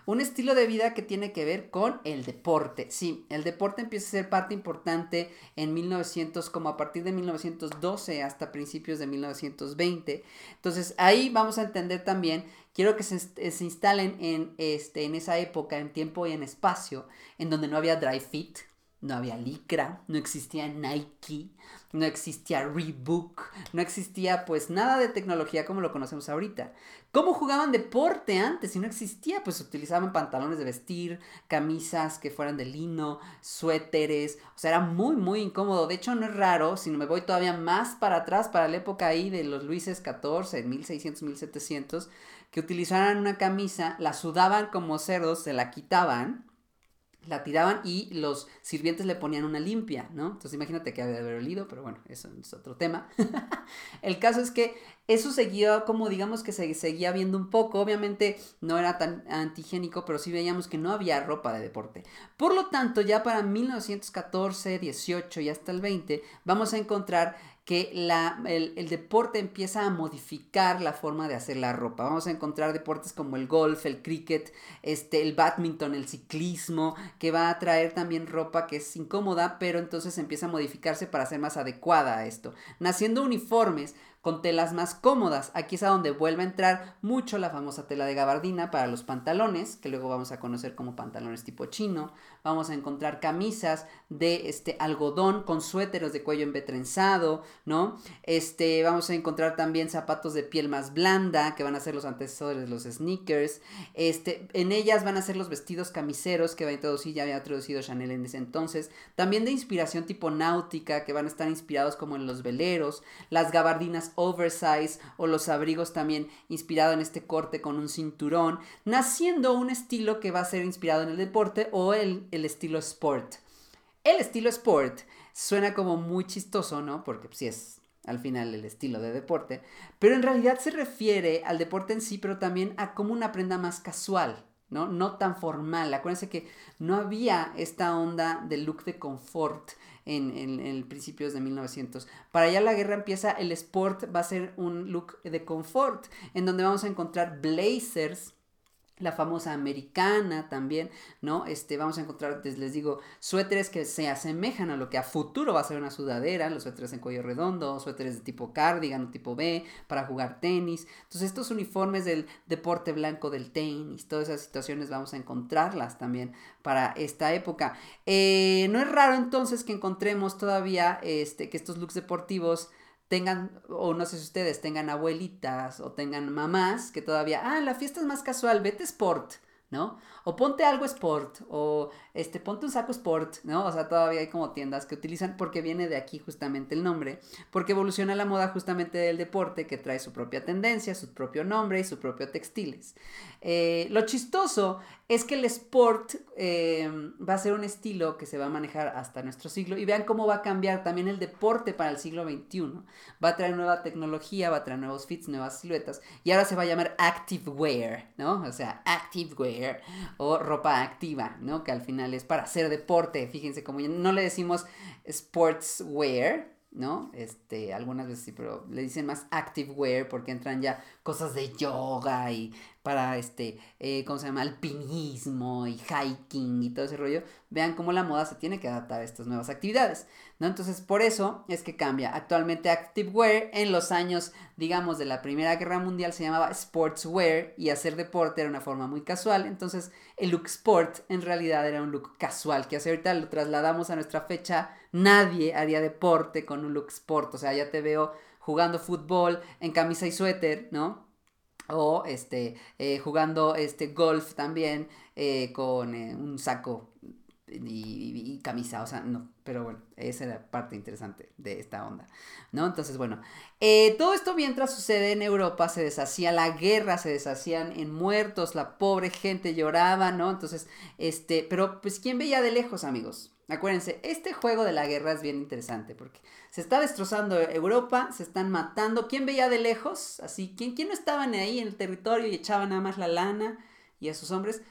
Un estilo de vida que tiene que ver con el deporte. Sí, el deporte empieza a ser parte importante en 1900, como a partir de 1912 hasta principios de 1920. Entonces ahí vamos a entender también, quiero que se, se instalen en, este, en esa época, en tiempo y en espacio, en donde no había dry fit, no había Lycra, no existía Nike, no existía Reebok, no existía pues nada de tecnología como lo conocemos ahorita. ¿Cómo jugaban deporte antes? Si no existía, pues utilizaban pantalones de vestir, camisas que fueran de lino, suéteres, o sea, era muy, muy incómodo. De hecho, no es raro, si me voy todavía más para atrás, para la época ahí de los Luises XIV, 1600, 1700, que utilizaran una camisa, la sudaban como cerdos, se la quitaban la tiraban y los sirvientes le ponían una limpia, ¿no? Entonces imagínate que había de haber olido, pero bueno, eso es otro tema. *laughs* el caso es que eso seguía como digamos que se seguía viendo un poco, obviamente no era tan antigénico, pero sí veíamos que no había ropa de deporte. Por lo tanto, ya para 1914, 18 y hasta el 20 vamos a encontrar que la, el, deporte empieza a modificar la forma de hacer la ropa. Vamos a encontrar deportes como el golf, el cricket, este, el badminton, el ciclismo, que va a traer también ropa que es incómoda, pero entonces empieza a modificarse para ser más adecuada a esto. Naciendo uniformes con telas más cómodas. Aquí es a donde vuelve a entrar mucho la famosa tela de gabardina para los pantalones, que luego vamos a conocer como pantalones tipo chino. Vamos a encontrar camisas de este algodón con suéteros de cuello embetrenzado, ¿no? Este, vamos a encontrar también zapatos de piel más blanda, que van a ser los antecesores de los sneakers. Este, en ellas van a ser los vestidos camiseros que va a introducir, ya había introducido Chanel en ese entonces. También de inspiración tipo náutica, que van a estar inspirados como en los veleros. Las gabardinas oversize o los abrigos también inspirado en este corte con un cinturón, naciendo un estilo que va a ser inspirado en el deporte o el, el estilo sport. El estilo sport suena como muy chistoso, ¿no? Porque sí es al final el estilo de deporte, pero en realidad se refiere al deporte en sí, pero también a como una prenda más casual, ¿no? No tan formal. Acuérdense que no había esta onda de look de confort en, en, en principios de 1900. Para allá la guerra empieza, el sport va a ser un look de confort, en donde vamos a encontrar blazers, la famosa americana también, ¿no? Este, vamos a encontrar, les digo, suéteres que se asemejan a lo que a futuro va a ser una sudadera, los suéteres en cuello redondo, suéteres de tipo cardigan o tipo B para jugar tenis. Entonces, estos uniformes del deporte blanco del tenis, todas esas situaciones vamos a encontrarlas también para esta época. Eh, no es raro entonces que encontremos todavía este, que estos looks deportivos tengan, o no sé si ustedes tengan abuelitas o tengan mamás que todavía, ah, la fiesta es más casual, vete sport, ¿no? O ponte algo sport, o este, ponte un saco sport, ¿no? O sea, todavía hay como tiendas que utilizan porque viene de aquí justamente el nombre, porque evoluciona la moda justamente del deporte que trae su propia tendencia, su propio nombre y su propio textiles. Eh, lo chistoso es que el sport eh, va a ser un estilo que se va a manejar hasta nuestro siglo y vean cómo va a cambiar también el deporte para el siglo XXI. Va a traer nueva tecnología, va a traer nuevos fits, nuevas siluetas y ahora se va a llamar active wear, ¿no? O sea, active wear o ropa activa, ¿no? Que al final es para hacer deporte, fíjense como no le decimos sportswear, ¿no? Este, algunas veces sí, pero le dicen más active wear porque entran ya cosas de yoga y para este, eh, ¿cómo se llama? Alpinismo y hiking y todo ese rollo. Vean cómo la moda se tiene que adaptar a estas nuevas actividades, ¿no? Entonces, por eso es que cambia. Actualmente active wear en los años, digamos, de la Primera Guerra Mundial se llamaba sportswear y hacer deporte era una forma muy casual. Entonces, el look sport en realidad era un look casual que hace ahorita lo trasladamos a nuestra fecha. Nadie haría deporte con un look sport, o sea, ya te veo jugando fútbol en camisa y suéter, ¿no? O este, eh, jugando este golf también eh, con eh, un saco y, camisa, o sea, no, pero bueno, esa era parte interesante de esta onda, ¿no? Entonces, bueno, todo esto mientras sucede en Europa, se deshacía la guerra, se deshacían en muertos, la pobre gente lloraba, ¿no? Entonces, este, pero pues, ¿quién veía de lejos, amigos? Acuérdense, este juego de la guerra es bien interesante porque se está destrozando Europa, se están matando. ¿Quién veía de lejos? Así, ¿quién, quién no estaban ahí en el territorio y echaban nada más la lana y a sus hombres?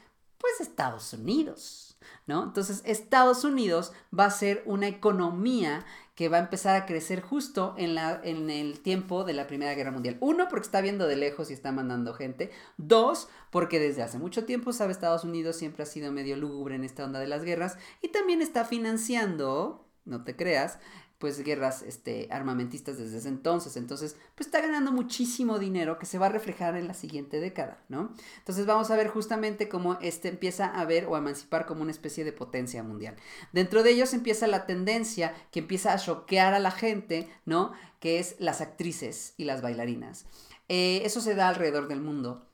Pues Estados Unidos, ¿no? Entonces, Estados Unidos va a ser una economía que va a empezar a crecer justo en, la, en el tiempo de la Primera Guerra Mundial. Uno, porque está viendo de lejos y está mandando gente. Dos, porque desde hace mucho tiempo, sabe, Estados Unidos siempre ha sido medio lúgubre en esta onda de las guerras y también está financiando, no te creas, pues guerras este, armamentistas desde ese entonces. Entonces, pues está ganando muchísimo dinero que se va a reflejar en la siguiente década, ¿no? Entonces vamos a ver justamente cómo este empieza a ver o a emancipar como una especie de potencia mundial. Dentro de ellos empieza la tendencia que empieza a choquear a la gente, ¿no? Que es las actrices y las bailarinas. Eh, eso se da alrededor del mundo.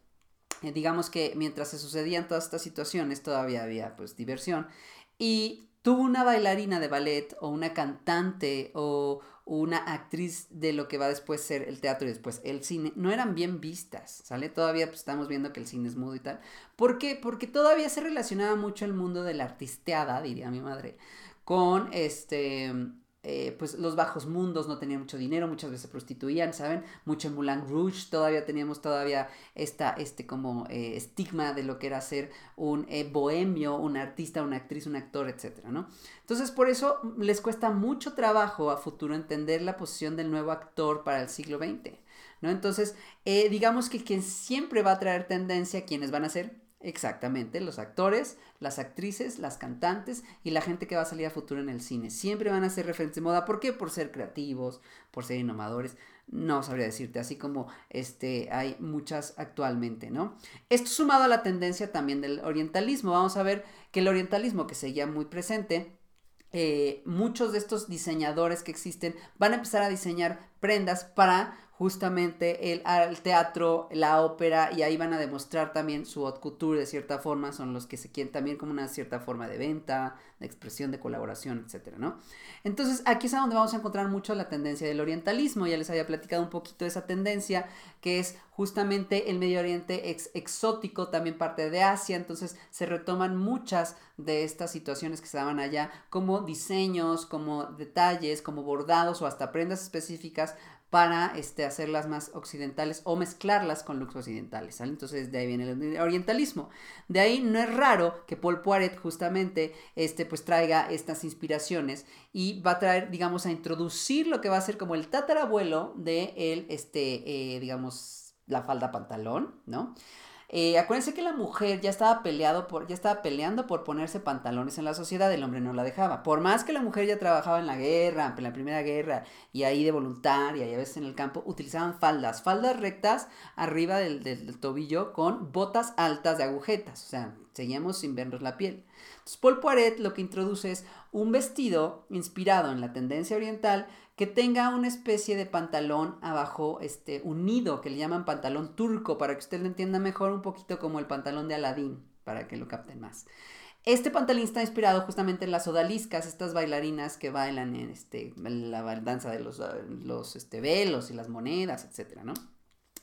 Eh, digamos que mientras se sucedían todas estas situaciones todavía había pues diversión. Y tuvo una bailarina de ballet o una cantante o una actriz de lo que va después ser el teatro y después el cine, no eran bien vistas, ¿sale? Todavía pues, estamos viendo que el cine es mudo y tal. ¿Por qué? Porque todavía se relacionaba mucho el mundo de la artisteada, diría mi madre, con este eh, pues los bajos mundos no tenían mucho dinero, muchas veces se prostituían, ¿saben? Mucho en Moulin Rouge, todavía teníamos todavía esta, este como eh, estigma de lo que era ser un eh, bohemio, un artista, una actriz, un actor, etcétera, ¿no? Entonces por eso les cuesta mucho trabajo a futuro entender la posición del nuevo actor para el siglo XX, ¿no? Entonces, digamos que quien siempre va a traer tendencia, quienes van a ser Exactamente, los actores, las actrices, las cantantes y la gente que va a salir a futuro en el cine. Siempre van a ser referentes de moda. ¿Por qué? Por ser creativos, por ser innovadores. No sabría decirte, así como este, hay muchas actualmente, ¿no? Esto sumado a la tendencia también del orientalismo. Vamos a ver que el orientalismo, que seguía muy presente, eh, muchos de estos diseñadores que existen van a empezar a diseñar prendas para justamente el, teatro, la ópera, y ahí van a demostrar también su haute couture de cierta forma, son los que se quieren también como una cierta forma de venta, de expresión, de colaboración, etcétera, ¿no? Entonces, aquí es donde vamos a encontrar mucho la tendencia del orientalismo, ya les había platicado un poquito de esa tendencia, que es justamente el Medio Oriente exótico, también parte de Asia, entonces se retoman muchas de estas situaciones que se daban allá, como diseños, como detalles, como bordados o hasta prendas específicas para este, hacerlas más occidentales o mezclarlas con looks occidentales. Entonces de ahí viene el orientalismo. De ahí no es raro que Paul Poiret justamente este, pues, traiga estas inspiraciones y va a traer, digamos, a introducir lo que va a ser como el tatarabuelo de el, este, eh, digamos, la falda pantalón, ¿no? Eh, acuérdense que la mujer ya estaba, peleado por, ya estaba peleando por ponerse pantalones en la sociedad, el hombre no la dejaba. Por más que la mujer ya trabajaba en la guerra, en la primera guerra, y ahí de voluntaria, y a veces en el campo, utilizaban faldas, faldas rectas arriba del, del tobillo con botas altas de agujetas, o sea, seguíamos sin vernos la piel. Entonces, Paul Poiret lo que introduce es un vestido inspirado en la tendencia oriental que tenga una especie de pantalón abajo este, unido, que le llaman pantalón turco, para que usted lo entienda mejor, un poquito como el pantalón de Aladín, para que lo capten más. Este pantalón está inspirado justamente en las odaliscas, estas bailarinas que bailan en, este, la danza de los, los este, velos y las monedas, etcétera, ¿no?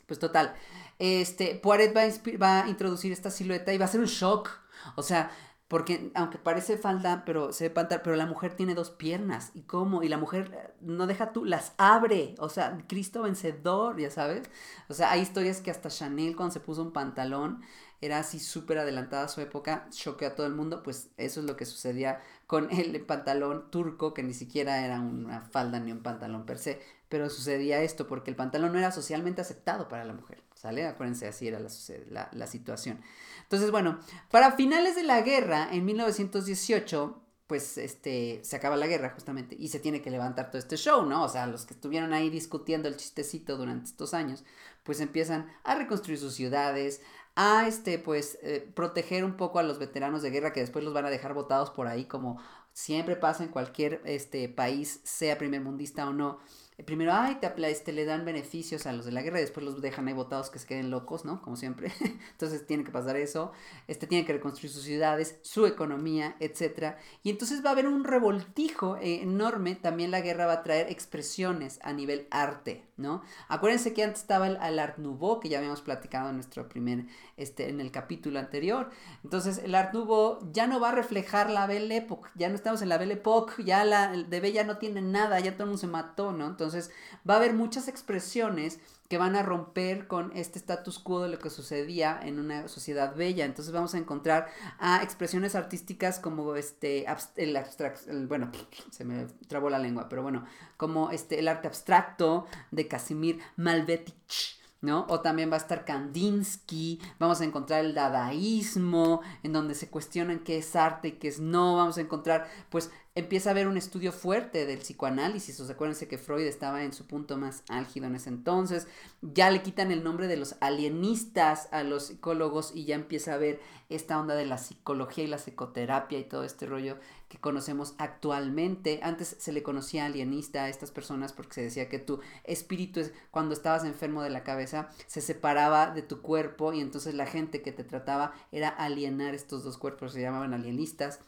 Pues total, este, Poiret va va a introducir esta silueta y va a ser un shock. O sea, porque aunque parece falda, pero se ve pero la mujer tiene dos piernas. ¿Y cómo? Y la mujer eh, no deja tú, las abre. O sea, Cristo vencedor, ya sabes. O sea, hay historias que hasta Chanel cuando se puso un pantalón era así súper adelantada a su época, choqueó a todo el mundo, pues eso es lo que sucedía con el pantalón turco, que ni siquiera era una falda ni un pantalón per se, pero sucedía esto porque el pantalón no era socialmente aceptado para la mujer, ¿sale? Acuérdense, así era la, la situación. Entonces, bueno, para finales de la guerra, en 1918, pues este, se acaba la guerra justamente y se tiene que levantar todo este show, ¿no? O sea, los que estuvieron ahí discutiendo el chistecito durante estos años, pues empiezan a reconstruir sus ciudades, a este, pues, eh, proteger un poco a los veteranos de guerra que después los van a dejar votados por ahí, como siempre pasa en cualquier este, país, sea primer mundista o no primero, ay, te, este, le dan beneficios a los de la guerra y después los dejan ahí votados que se queden locos, ¿no? Como siempre. *laughs* entonces tiene que pasar eso. Este tiene que reconstruir sus ciudades, su economía, etc. Y entonces va a haber un revoltijo eh, enorme. También la guerra va a traer expresiones a nivel arte, ¿no? Acuérdense que antes estaba el, Art Nouveau, que ya habíamos platicado en nuestro primer, este, en el capítulo anterior. Entonces el Art Nouveau ya no va a reflejar la Belle Époque. Ya no estamos en la Belle Époque. Ya la de Bella no tiene nada. Ya todo el mundo se mató, ¿no? Entonces, va a haber muchas expresiones que van a romper con este status quo de lo que sucedía en una sociedad bella. Entonces vamos a encontrar a expresiones artísticas como este el abstracto, bueno, *laughs* se me trabó la lengua, pero bueno, como este el arte abstracto de Casimir Malevich. ¿No? O también va a estar Kandinsky, vamos a encontrar el dadaísmo, en donde se cuestionan qué es arte y qué es no, vamos a encontrar pues empieza a haber un estudio fuerte del psicoanálisis. O sea, acuérdense que Freud estaba en su punto más álgido en ese entonces. Ya le quitan el nombre de los alienistas a los psicólogos y ya empieza a ver esta onda de la psicología y la psicoterapia y todo este rollo que conocemos actualmente. Antes se le conocía alienista a estas personas porque se decía que tu espíritu es cuando estabas enfermo de la cabeza se separaba de tu cuerpo y entonces la gente que te trataba era alienar estos dos cuerpos, se llamaban alienistas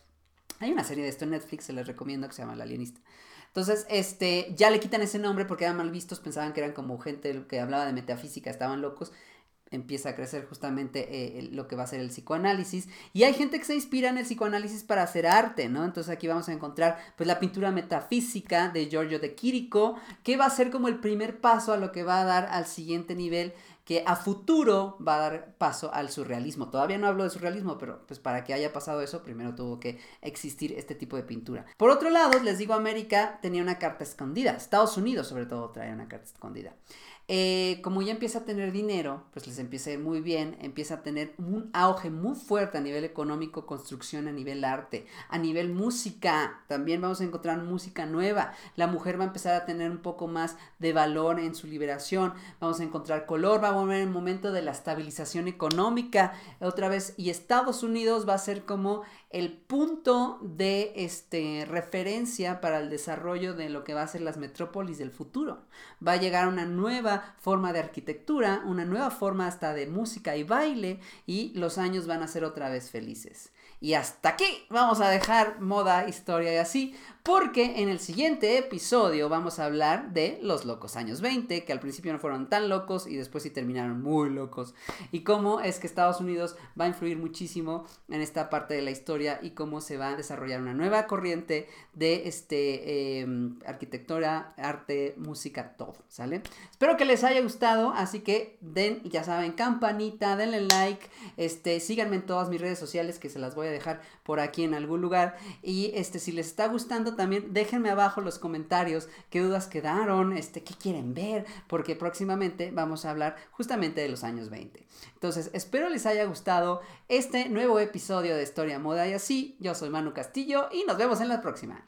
hay una serie de esto en Netflix, se les recomiendo, que se llama La Alienista. Entonces, este, ya le quitan ese nombre porque eran mal vistos, pensaban que eran como gente que hablaba de metafísica, estaban locos. Empieza a crecer justamente eh, lo que va a ser el psicoanálisis. Y hay gente que se inspira en el psicoanálisis para hacer arte, ¿no? Entonces aquí vamos a encontrar pues la pintura metafísica de Giorgio de Quirico, que va a ser como el primer paso a lo que va a dar al siguiente nivel que a futuro va a dar paso al surrealismo. Todavía no hablo de surrealismo, pero pues para que haya pasado eso, primero tuvo que existir este tipo de pintura. Por otro lado, les digo, América tenía una carta escondida. Estados Unidos, sobre todo, traía una carta escondida. Eh, como ya empieza a tener dinero, pues les empieza a ir muy bien, empieza a tener un auge muy fuerte a nivel económico, construcción, a nivel arte, a nivel música, también vamos a encontrar música nueva, la mujer va a empezar a tener un poco más de valor en su liberación, vamos a encontrar color, va a volver el momento de la estabilización económica, otra vez, y Estados Unidos va a ser como el punto de este, referencia para el desarrollo de lo que va a ser las metrópolis del futuro. Va a llegar una nueva forma de arquitectura, una nueva forma hasta de música y baile y los años van a ser otra vez felices. Y hasta aquí vamos a dejar moda, historia y así, porque en el siguiente episodio vamos a hablar de los locos años 20, que al principio no fueron tan locos y después sí terminaron muy locos, y cómo es que Estados Unidos va a influir muchísimo en esta parte de la historia y cómo se va a desarrollar una nueva corriente de este, em, arquitectura, arte, música, todo, ¿sale? Espero que les haya gustado, así que den, ya saben, campanita, denle like, este, síganme en todas mis redes sociales que se las dejar por aquí en algún lugar. Y este, si les está gustando también, déjenme abajo los comentarios qué dudas quedaron, este, qué quieren ver, porque próximamente vamos a hablar justamente de los años 20. Entonces, espero les haya gustado este nuevo episodio de Historia Moda y así. Yo soy Manu Castillo y nos vemos en la próxima.